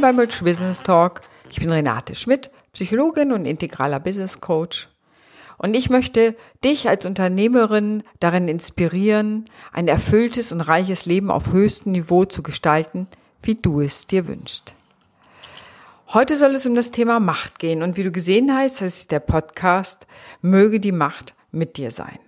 Willkommen beim Rich Business Talk. Ich bin Renate Schmidt, Psychologin und integraler Business Coach. Und ich möchte dich als Unternehmerin darin inspirieren, ein erfülltes und reiches Leben auf höchstem Niveau zu gestalten, wie du es dir wünschst. Heute soll es um das Thema Macht gehen und wie du gesehen hast, das ist der Podcast Möge die Macht mit dir sein.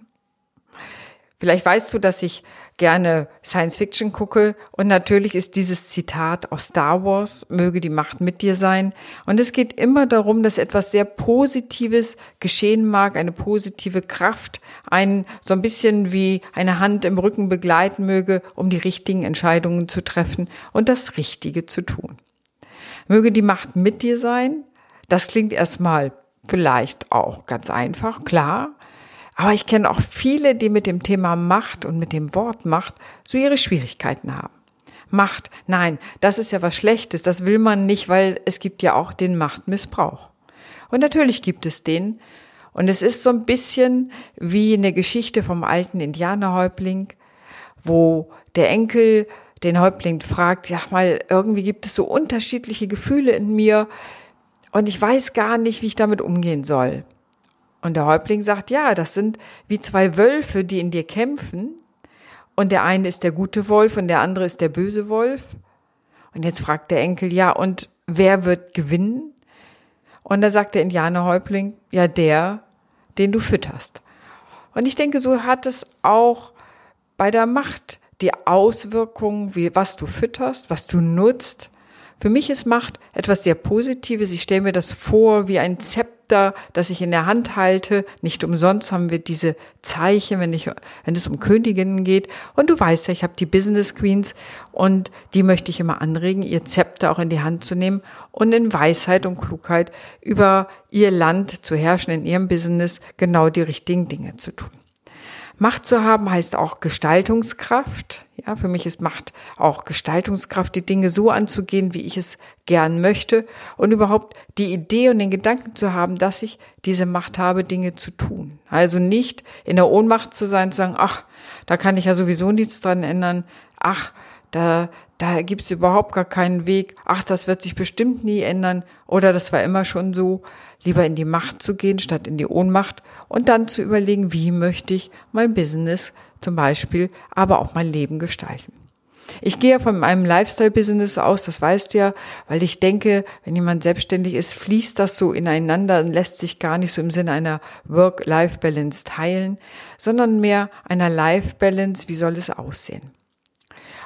Vielleicht weißt du, dass ich gerne Science Fiction gucke und natürlich ist dieses Zitat aus Star Wars, möge die Macht mit dir sein. Und es geht immer darum, dass etwas sehr Positives geschehen mag, eine positive Kraft, einen so ein bisschen wie eine Hand im Rücken begleiten möge, um die richtigen Entscheidungen zu treffen und das Richtige zu tun. Möge die Macht mit dir sein. Das klingt erstmal vielleicht auch ganz einfach, klar. Aber ich kenne auch viele, die mit dem Thema Macht und mit dem Wort Macht so ihre Schwierigkeiten haben. Macht, nein, das ist ja was Schlechtes, das will man nicht, weil es gibt ja auch den Machtmissbrauch. Und natürlich gibt es den. Und es ist so ein bisschen wie eine Geschichte vom alten Indianerhäuptling, wo der Enkel den Häuptling fragt, ja mal, irgendwie gibt es so unterschiedliche Gefühle in mir und ich weiß gar nicht, wie ich damit umgehen soll. Und der Häuptling sagt, ja, das sind wie zwei Wölfe, die in dir kämpfen. Und der eine ist der gute Wolf und der andere ist der böse Wolf. Und jetzt fragt der Enkel, ja, und wer wird gewinnen? Und da sagt der Indianerhäuptling, ja, der, den du fütterst. Und ich denke, so hat es auch bei der Macht die Auswirkungen, wie, was du fütterst, was du nutzt. Für mich ist Macht etwas sehr Positives. Ich stelle mir das vor wie ein Zepter Zepter, das ich in der Hand halte. Nicht umsonst haben wir diese Zeichen, wenn, ich, wenn es um Königinnen geht. Und du weißt ja, ich habe die Business Queens und die möchte ich immer anregen, ihr Zepter auch in die Hand zu nehmen und in Weisheit und Klugheit über ihr Land zu herrschen, in ihrem Business genau die richtigen Dinge zu tun. Macht zu haben heißt auch Gestaltungskraft. Ja, für mich ist Macht auch Gestaltungskraft, die Dinge so anzugehen, wie ich es gern möchte und überhaupt die Idee und den Gedanken zu haben, dass ich diese Macht habe, Dinge zu tun. Also nicht in der Ohnmacht zu sein, zu sagen, ach, da kann ich ja sowieso nichts dran ändern. Ach, da, da gibt's überhaupt gar keinen Weg. Ach, das wird sich bestimmt nie ändern. Oder das war immer schon so lieber in die Macht zu gehen, statt in die Ohnmacht und dann zu überlegen, wie möchte ich mein Business zum Beispiel, aber auch mein Leben gestalten. Ich gehe von meinem Lifestyle-Business aus, das weißt du ja, weil ich denke, wenn jemand selbstständig ist, fließt das so ineinander und lässt sich gar nicht so im Sinne einer Work-Life-Balance teilen, sondern mehr einer Life-Balance, wie soll es aussehen?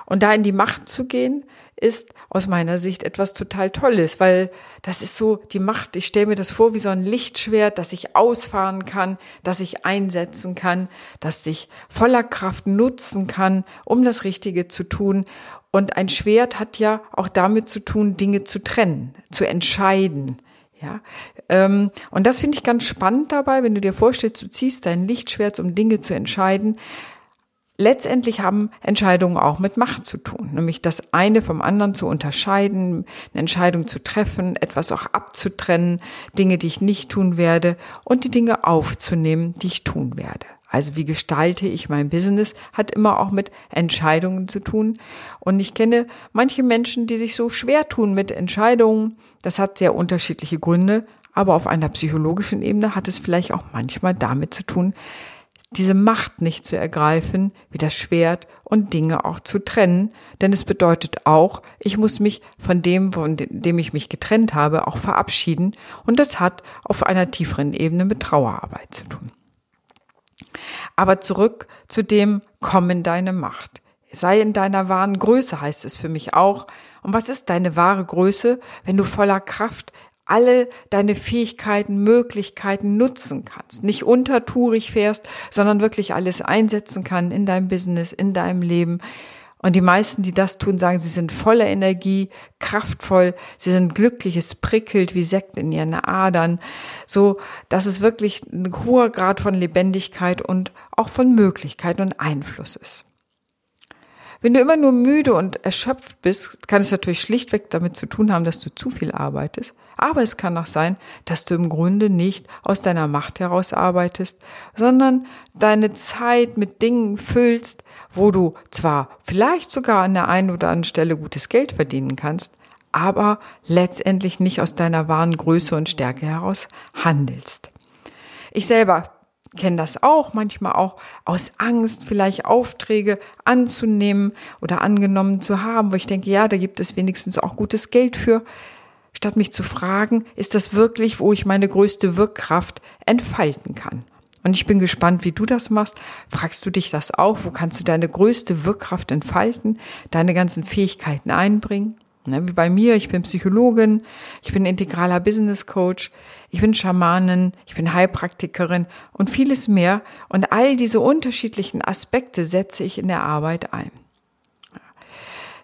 Und da in die Macht zu gehen, ist aus meiner Sicht etwas total Tolles, weil das ist so die Macht, ich stelle mir das vor wie so ein Lichtschwert, das ich ausfahren kann, das ich einsetzen kann, das ich voller Kraft nutzen kann, um das Richtige zu tun. Und ein Schwert hat ja auch damit zu tun, Dinge zu trennen, zu entscheiden. Ja, ähm, und das finde ich ganz spannend dabei, wenn du dir vorstellst, du ziehst dein Lichtschwert, um Dinge zu entscheiden letztendlich haben Entscheidungen auch mit Macht zu tun, nämlich das eine vom anderen zu unterscheiden, eine Entscheidung zu treffen, etwas auch abzutrennen, Dinge, die ich nicht tun werde und die Dinge aufzunehmen, die ich tun werde. Also wie gestalte ich mein Business, hat immer auch mit Entscheidungen zu tun. Und ich kenne manche Menschen, die sich so schwer tun mit Entscheidungen. Das hat sehr unterschiedliche Gründe. Aber auf einer psychologischen Ebene hat es vielleicht auch manchmal damit zu tun, diese Macht nicht zu ergreifen, wie das Schwert und Dinge auch zu trennen, denn es bedeutet auch, ich muss mich von dem, von dem ich mich getrennt habe, auch verabschieden und das hat auf einer tieferen Ebene mit Trauerarbeit zu tun. Aber zurück zu dem Komm in deine Macht. Sei in deiner wahren Größe, heißt es für mich auch. Und was ist deine wahre Größe, wenn du voller Kraft alle deine Fähigkeiten, Möglichkeiten nutzen kannst. Nicht untertourig fährst, sondern wirklich alles einsetzen kann in deinem Business, in deinem Leben. Und die meisten, die das tun, sagen, sie sind voller Energie, kraftvoll, sie sind glücklich, es prickelt wie Sekt in ihren Adern, so dass es wirklich ein hoher Grad von Lebendigkeit und auch von Möglichkeit und Einfluss ist. Wenn du immer nur müde und erschöpft bist, kann es natürlich schlichtweg damit zu tun haben, dass du zu viel arbeitest. Aber es kann auch sein, dass du im Grunde nicht aus deiner Macht heraus arbeitest, sondern deine Zeit mit Dingen füllst, wo du zwar vielleicht sogar an der einen oder anderen Stelle gutes Geld verdienen kannst, aber letztendlich nicht aus deiner wahren Größe und Stärke heraus handelst. Ich selber kenne das auch, manchmal auch aus Angst, vielleicht Aufträge anzunehmen oder angenommen zu haben, wo ich denke, ja, da gibt es wenigstens auch gutes Geld für, statt mich zu fragen, ist das wirklich, wo ich meine größte Wirkkraft entfalten kann? Und ich bin gespannt, wie du das machst. Fragst du dich das auch? Wo kannst du deine größte Wirkkraft entfalten, deine ganzen Fähigkeiten einbringen? Ne, wie bei mir, ich bin Psychologin, ich bin integraler Business Coach, ich bin Schamanin, ich bin Heilpraktikerin und vieles mehr. Und all diese unterschiedlichen Aspekte setze ich in der Arbeit ein.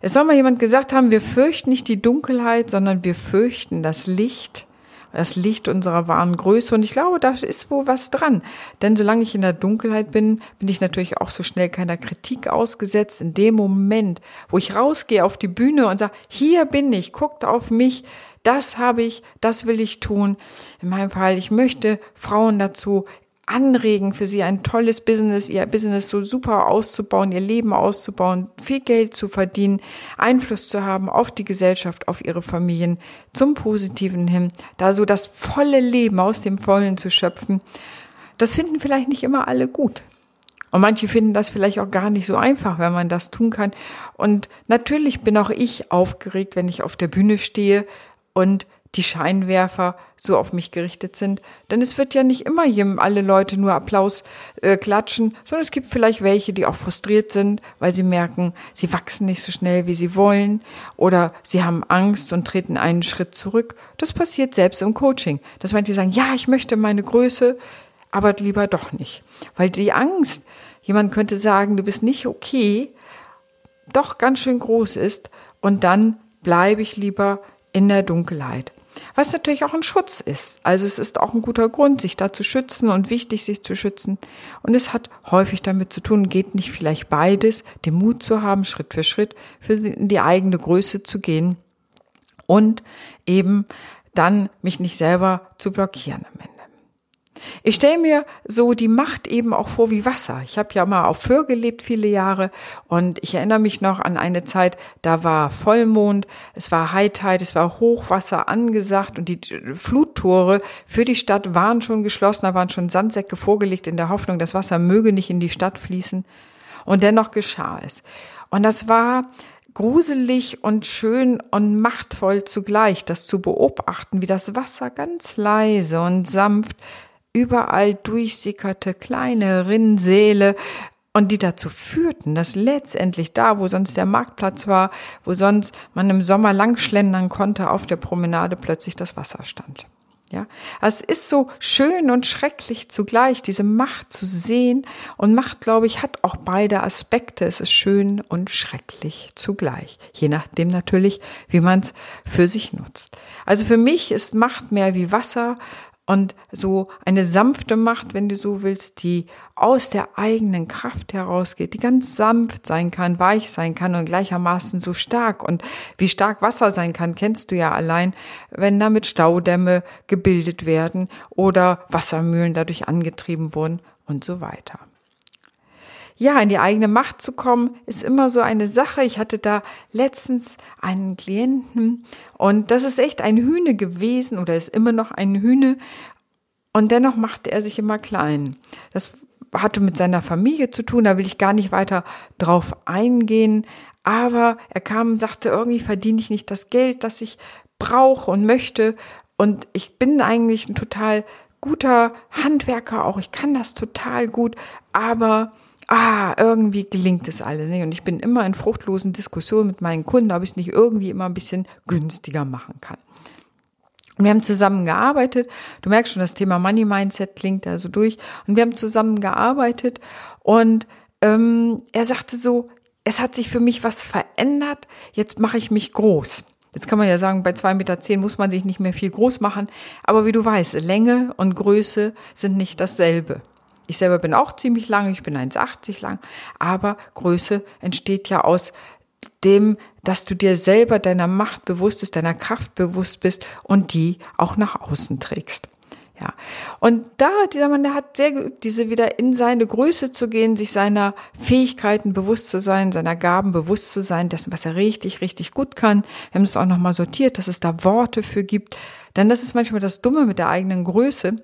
Es soll mal jemand gesagt haben, wir fürchten nicht die Dunkelheit, sondern wir fürchten das Licht das Licht unserer wahren Größe. Und ich glaube, da ist wohl was dran. Denn solange ich in der Dunkelheit bin, bin ich natürlich auch so schnell keiner Kritik ausgesetzt. In dem Moment, wo ich rausgehe auf die Bühne und sage, hier bin ich, guckt auf mich, das habe ich, das will ich tun. In meinem Fall, ich möchte Frauen dazu anregen, für sie ein tolles Business, ihr Business so super auszubauen, ihr Leben auszubauen, viel Geld zu verdienen, Einfluss zu haben auf die Gesellschaft, auf ihre Familien, zum Positiven hin, da so das volle Leben aus dem Vollen zu schöpfen. Das finden vielleicht nicht immer alle gut. Und manche finden das vielleicht auch gar nicht so einfach, wenn man das tun kann. Und natürlich bin auch ich aufgeregt, wenn ich auf der Bühne stehe und die Scheinwerfer so auf mich gerichtet sind. Denn es wird ja nicht immer jedem alle Leute nur Applaus äh, klatschen, sondern es gibt vielleicht welche, die auch frustriert sind, weil sie merken, sie wachsen nicht so schnell, wie sie wollen oder sie haben Angst und treten einen Schritt zurück. Das passiert selbst im Coaching, dass manche sagen, ja, ich möchte meine Größe, aber lieber doch nicht. Weil die Angst, jemand könnte sagen, du bist nicht okay, doch ganz schön groß ist und dann bleibe ich lieber in der Dunkelheit. Was natürlich auch ein Schutz ist. Also es ist auch ein guter Grund, sich da zu schützen und wichtig, sich zu schützen. Und es hat häufig damit zu tun, geht nicht vielleicht beides, den Mut zu haben, Schritt für Schritt für die eigene Größe zu gehen und eben dann mich nicht selber zu blockieren am Ende. Ich stelle mir so die Macht eben auch vor wie Wasser. Ich habe ja mal auf Föhr gelebt viele Jahre und ich erinnere mich noch an eine Zeit, da war Vollmond, es war High es war Hochwasser angesagt und die Fluttore für die Stadt waren schon geschlossen, da waren schon Sandsäcke vorgelegt in der Hoffnung, das Wasser möge nicht in die Stadt fließen. Und dennoch geschah es. Und das war gruselig und schön und machtvoll zugleich, das zu beobachten, wie das Wasser ganz leise und sanft überall durchsickerte kleine Rinnsäle und die dazu führten, dass letztendlich da, wo sonst der Marktplatz war, wo sonst man im Sommer lang schlendern konnte, auf der Promenade plötzlich das Wasser stand. Ja, es ist so schön und schrecklich zugleich, diese Macht zu sehen. Und Macht, glaube ich, hat auch beide Aspekte. Es ist schön und schrecklich zugleich. Je nachdem natürlich, wie man es für sich nutzt. Also für mich ist Macht mehr wie Wasser, und so eine sanfte Macht, wenn du so willst, die aus der eigenen Kraft herausgeht, die ganz sanft sein kann, weich sein kann und gleichermaßen so stark. Und wie stark Wasser sein kann, kennst du ja allein, wenn damit Staudämme gebildet werden oder Wassermühlen dadurch angetrieben wurden und so weiter ja, in die eigene Macht zu kommen, ist immer so eine Sache. Ich hatte da letztens einen Klienten und das ist echt ein Hühne gewesen oder ist immer noch ein Hühne und dennoch machte er sich immer klein. Das hatte mit seiner Familie zu tun, da will ich gar nicht weiter drauf eingehen, aber er kam und sagte, irgendwie verdiene ich nicht das Geld, das ich brauche und möchte und ich bin eigentlich ein total guter Handwerker auch, ich kann das total gut, aber ah, irgendwie gelingt es alles nicht. Und ich bin immer in fruchtlosen Diskussionen mit meinen Kunden, ob ich es nicht irgendwie immer ein bisschen günstiger machen kann. Und wir haben zusammen gearbeitet. Du merkst schon, das Thema Money Mindset klingt da so durch. Und wir haben zusammen gearbeitet. Und ähm, er sagte so, es hat sich für mich was verändert. Jetzt mache ich mich groß. Jetzt kann man ja sagen, bei zwei Meter zehn muss man sich nicht mehr viel groß machen. Aber wie du weißt, Länge und Größe sind nicht dasselbe. Ich selber bin auch ziemlich lang, ich bin 1,80 lang, aber Größe entsteht ja aus dem, dass du dir selber deiner Macht bewusst bist, deiner Kraft bewusst bist und die auch nach außen trägst. Ja. Und da, dieser Mann, der hat sehr geübt, diese wieder in seine Größe zu gehen, sich seiner Fähigkeiten bewusst zu sein, seiner Gaben bewusst zu sein, dessen, was er richtig, richtig gut kann. Wir haben es auch nochmal sortiert, dass es da Worte für gibt. Denn das ist manchmal das Dumme mit der eigenen Größe.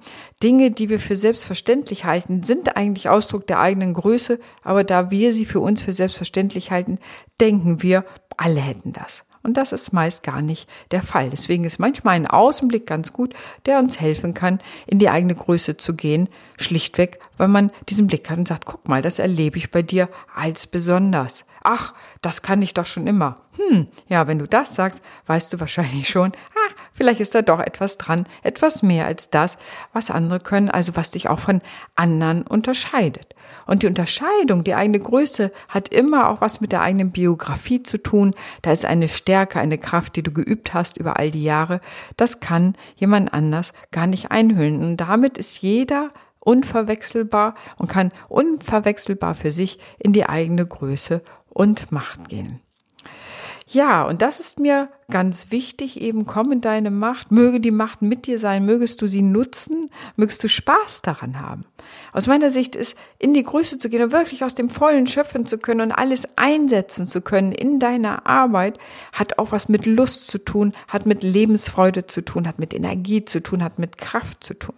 Dinge, die wir für selbstverständlich halten, sind eigentlich Ausdruck der eigenen Größe, aber da wir sie für uns für selbstverständlich halten, denken wir, alle hätten das. Und das ist meist gar nicht der Fall. Deswegen ist manchmal ein Außenblick ganz gut, der uns helfen kann, in die eigene Größe zu gehen. Schlichtweg, weil man diesen Blick hat und sagt, guck mal, das erlebe ich bei dir als besonders. Ach, das kann ich doch schon immer. Hm, ja, wenn du das sagst, weißt du wahrscheinlich schon, ah, vielleicht ist da doch etwas dran, etwas mehr als das, was andere können, also was dich auch von anderen unterscheidet. Und die Unterscheidung, die eigene Größe hat immer auch was mit der eigenen Biografie zu tun. Da ist eine Stärke, eine Kraft, die du geübt hast über all die Jahre. Das kann jemand anders gar nicht einhüllen. Und damit ist jeder unverwechselbar und kann unverwechselbar für sich in die eigene Größe und Macht gehen. Ja, und das ist mir ganz wichtig, eben komm in deine Macht, möge die Macht mit dir sein, mögest du sie nutzen, mögest du Spaß daran haben. Aus meiner Sicht ist, in die Größe zu gehen und wirklich aus dem Vollen schöpfen zu können und alles einsetzen zu können in deiner Arbeit, hat auch was mit Lust zu tun, hat mit Lebensfreude zu tun, hat mit Energie zu tun, hat mit Kraft zu tun.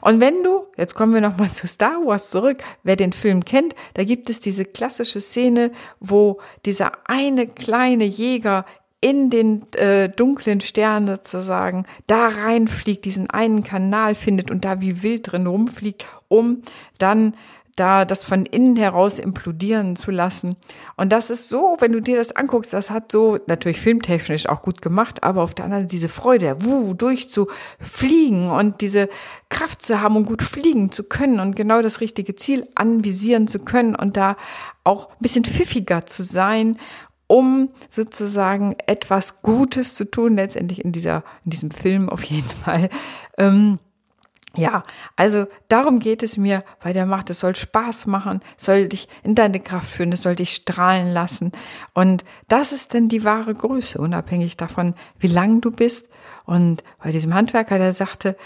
Und wenn du, jetzt kommen wir nochmal zu Star Wars zurück, wer den Film kennt, da gibt es diese klassische Szene, wo dieser eine kleine Jäger in den äh, dunklen Stern sozusagen da reinfliegt, diesen einen Kanal findet und da wie wild drin rumfliegt, um dann da das von innen heraus implodieren zu lassen. Und das ist so, wenn du dir das anguckst, das hat so natürlich filmtechnisch auch gut gemacht, aber auf der anderen Seite diese Freude, wuh, durchzufliegen und diese Kraft zu haben und gut fliegen zu können und genau das richtige Ziel anvisieren zu können und da auch ein bisschen pfiffiger zu sein um sozusagen etwas Gutes zu tun, letztendlich in dieser, in diesem Film auf jeden Fall. Ähm, ja, also darum geht es mir bei der Macht. Es soll Spaß machen, soll dich in deine Kraft führen, es soll dich strahlen lassen. Und das ist denn die wahre Größe, unabhängig davon, wie lang du bist. Und bei diesem Handwerker, der sagte,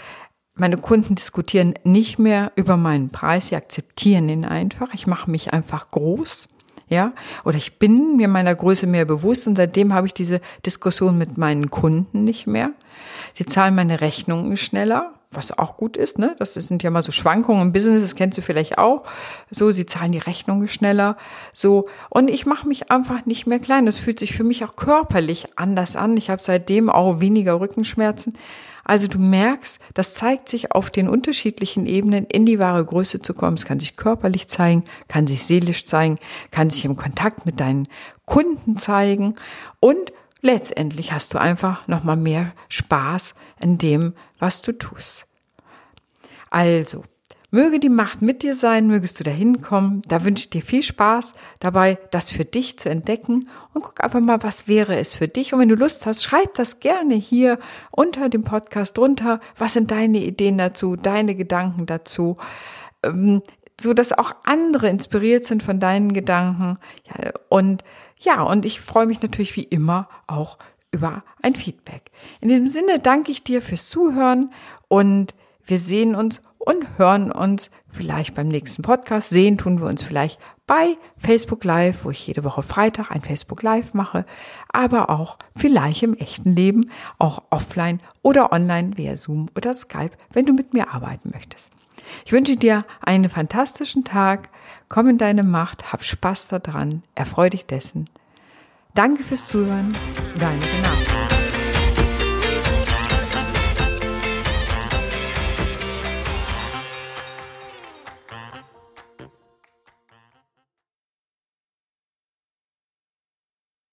meine Kunden diskutieren nicht mehr über meinen Preis, sie akzeptieren ihn einfach. Ich mache mich einfach groß. Ja, oder ich bin mir meiner Größe mehr bewusst und seitdem habe ich diese Diskussion mit meinen Kunden nicht mehr. Sie zahlen meine Rechnungen schneller, was auch gut ist, ne? Das sind ja mal so Schwankungen im Business, das kennst du vielleicht auch. So, sie zahlen die Rechnungen schneller. So, und ich mache mich einfach nicht mehr klein. Das fühlt sich für mich auch körperlich anders an. Ich habe seitdem auch weniger Rückenschmerzen. Also du merkst, das zeigt sich auf den unterschiedlichen Ebenen, in die wahre Größe zu kommen. Es kann sich körperlich zeigen, kann sich seelisch zeigen, kann sich im Kontakt mit deinen Kunden zeigen und letztendlich hast du einfach nochmal mehr Spaß in dem, was du tust. Also, möge die Macht mit dir sein, mögest du dahin kommen. Da wünsche ich dir viel Spaß dabei, das für dich zu entdecken und guck einfach mal, was wäre es für dich. Und wenn du Lust hast, schreib das gerne hier unter dem Podcast drunter. Was sind deine Ideen dazu, deine Gedanken dazu? Ähm, so dass auch andere inspiriert sind von deinen Gedanken. Ja, und ja, und ich freue mich natürlich wie immer auch über ein Feedback. In diesem Sinne danke ich dir fürs Zuhören und wir sehen uns und hören uns vielleicht beim nächsten Podcast. Sehen tun wir uns vielleicht bei Facebook Live, wo ich jede Woche Freitag ein Facebook Live mache, aber auch vielleicht im echten Leben, auch offline oder online via Zoom oder Skype, wenn du mit mir arbeiten möchtest. Ich wünsche dir einen fantastischen Tag. Komm in deine Macht, hab Spaß daran, erfreu dich dessen. Danke fürs Zuhören. Deine Renate.